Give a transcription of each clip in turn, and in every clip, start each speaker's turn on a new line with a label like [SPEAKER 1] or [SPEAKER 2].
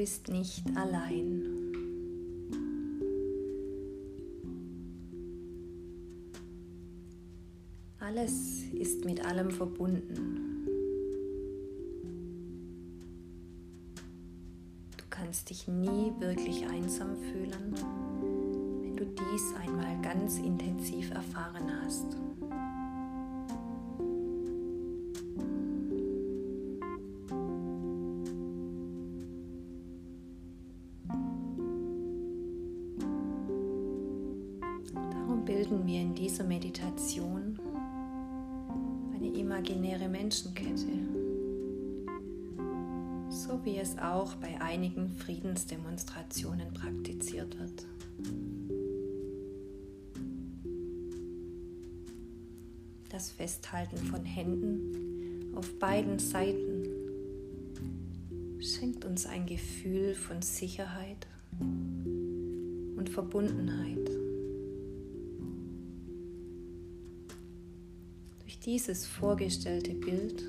[SPEAKER 1] bist nicht allein. Alles ist mit allem verbunden. Du kannst dich nie wirklich einsam fühlen, wenn du dies einmal ganz intensiv erfahren hast. Bilden wir in dieser Meditation eine imaginäre Menschenkette, so wie es auch bei einigen Friedensdemonstrationen praktiziert wird. Das Festhalten von Händen auf beiden Seiten schenkt uns ein Gefühl von Sicherheit und Verbundenheit. Dieses vorgestellte Bild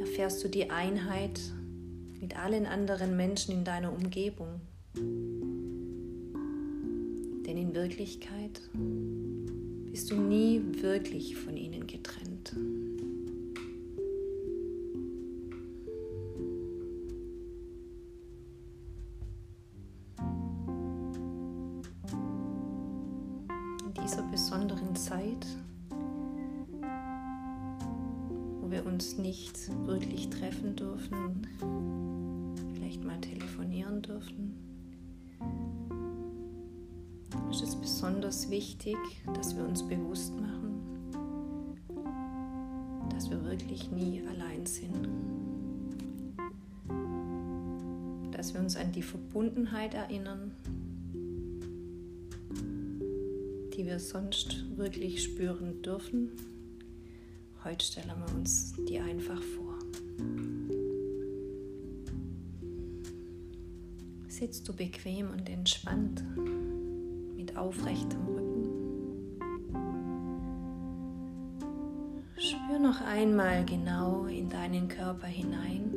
[SPEAKER 1] erfährst du die Einheit mit allen anderen Menschen in deiner Umgebung. Denn in Wirklichkeit bist du nie wirklich von ihnen getrennt. Wir uns nicht wirklich treffen dürfen, vielleicht mal telefonieren dürfen, ist es besonders wichtig, dass wir uns bewusst machen, dass wir wirklich nie allein sind. Dass wir uns an die Verbundenheit erinnern, die wir sonst wirklich spüren dürfen Heute stellen wir uns die einfach vor. Sitzt du bequem und entspannt mit aufrechtem Rücken? Spür noch einmal genau in deinen Körper hinein,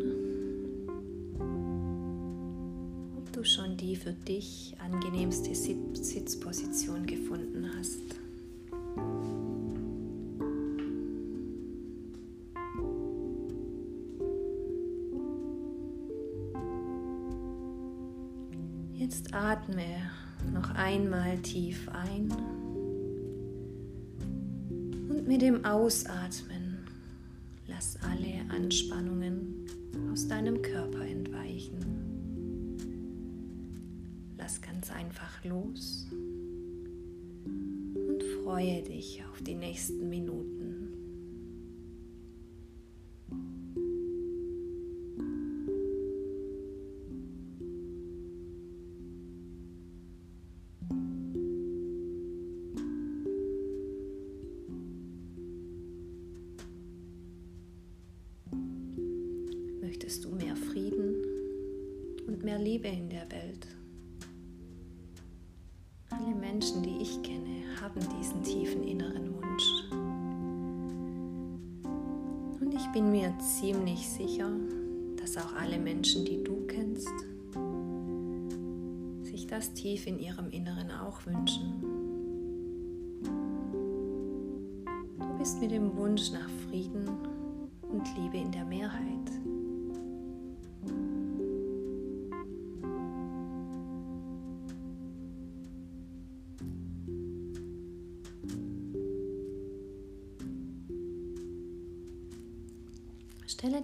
[SPEAKER 1] ob du schon die für dich angenehmste Sitzposition gefunden hast. Jetzt atme noch einmal tief ein und mit dem Ausatmen lass alle Anspannungen aus deinem Körper entweichen. Lass ganz einfach los und freue dich auf die nächsten Minuten. Liebe in der Welt? Alle Menschen, die ich kenne, haben diesen tiefen inneren Wunsch. Und ich bin mir ziemlich sicher, dass auch alle Menschen, die du kennst, sich das tief in ihrem Inneren auch wünschen. Du bist mit dem Wunsch nach Frieden und Liebe in der Mehrheit.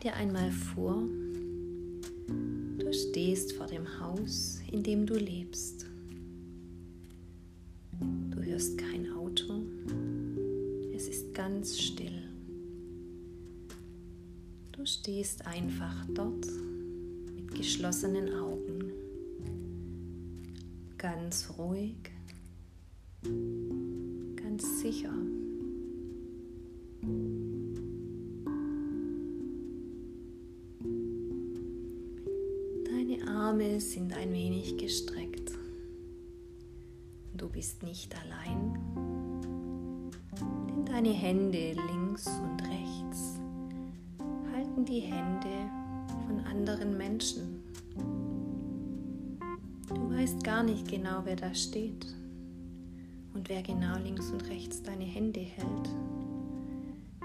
[SPEAKER 1] Dir einmal vor, du stehst vor dem Haus, in dem du lebst. Du hörst kein Auto, es ist ganz still. Du stehst einfach dort mit geschlossenen Augen, ganz ruhig, ganz sicher. Arme sind ein wenig gestreckt. Du bist nicht allein, denn deine Hände links und rechts halten die Hände von anderen Menschen. weißt gar nicht genau, wer da steht und wer genau links und rechts deine Hände hält.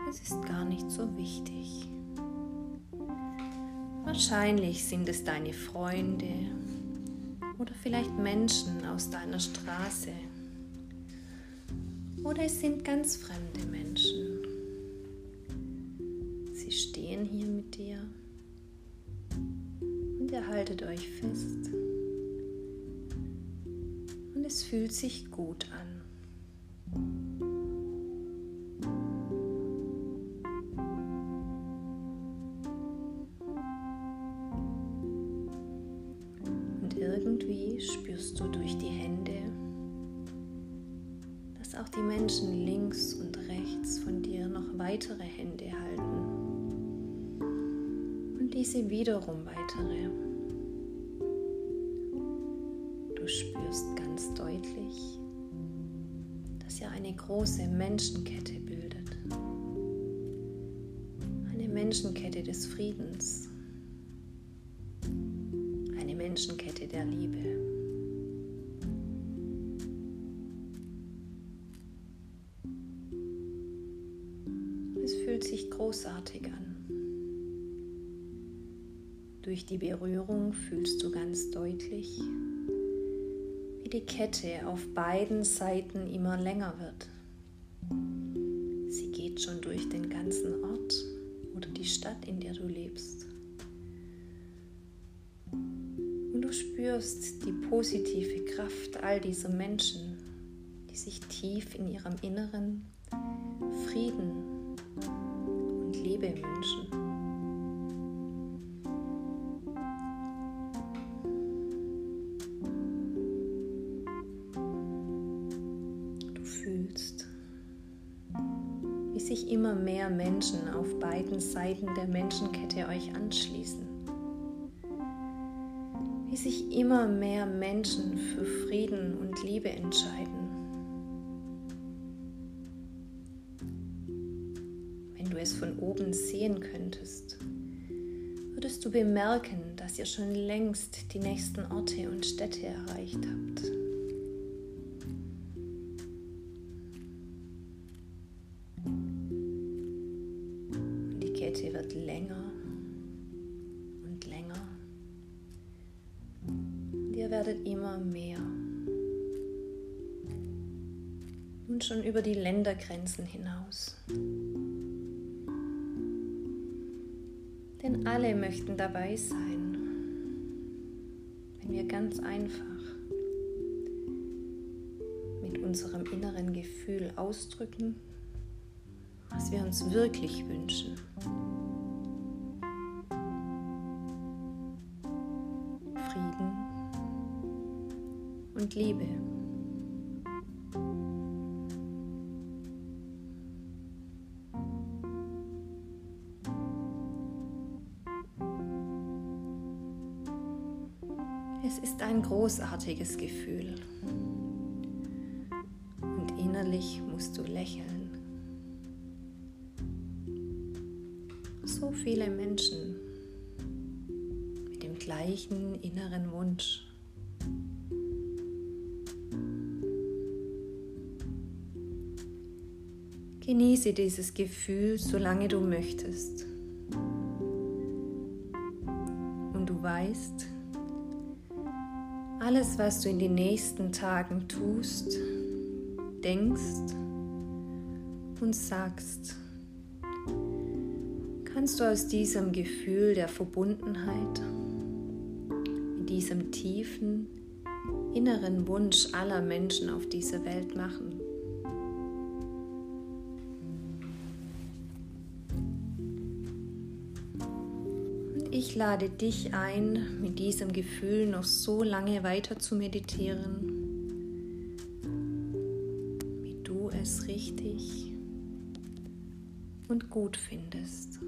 [SPEAKER 1] Es ist gar nicht so wichtig. Wahrscheinlich sind es deine Freunde oder vielleicht Menschen aus deiner Straße. Oder es sind ganz fremde Menschen. Sie stehen hier mit dir und ihr haltet euch fest. Und es fühlt sich gut an. Auch die Menschen links und rechts von dir noch weitere Hände halten und diese wiederum weitere. Du spürst ganz deutlich, dass ihr eine große Menschenkette bildet. Eine Menschenkette des Friedens Menschenkette der Liebe. Großartig an. Durch die Berührung fühlst du ganz deutlich, wie die Kette auf beiden Seiten immer länger wird. Sie geht schon durch den ganzen Ort oder die Stadt, in der du lebst. du spürst die positive Kraft all dieser Menschen, die sich tief in ihrem Inneren Frieden und Liebe wünschen. Du fühlst, wie sich immer mehr Menschen auf beiden Seiten der Menschenkette euch anschließen wie sich immer mehr Menschen für Frieden und Liebe entscheiden. Wenn du es von oben sehen könntest, würdest du bemerken, dass ihr schon längst die nächsten Orte und Städte erreicht habt. Die Kette wird länger ihr werdet immer mehr. Und schon über die Ländergrenzen hinaus. Alle möchten dabei sein, wenn wir ganz einfach mit unserem inneren Gefühl ausdrücken, was wir uns wirklich wünschen. und Liebe. Es ist ein großartiges Gefühl und innerlich musst du lächeln. So viele Menschen mit dem gleichen inneren Wunsch. Genieße dieses Gefühl, solange du möchtest. Und du weißt, alles, was du in den nächsten Tagen tust, denkst und sagst, kannst du aus diesem Gefühl der Verbundenheit, in diesem tiefen inneren Wunsch aller Menschen auf dieser Welt machen. Ich lade dich ein, mit diesem Gefühl noch so lange weiter zu meditieren, wie du es richtig und gut findest.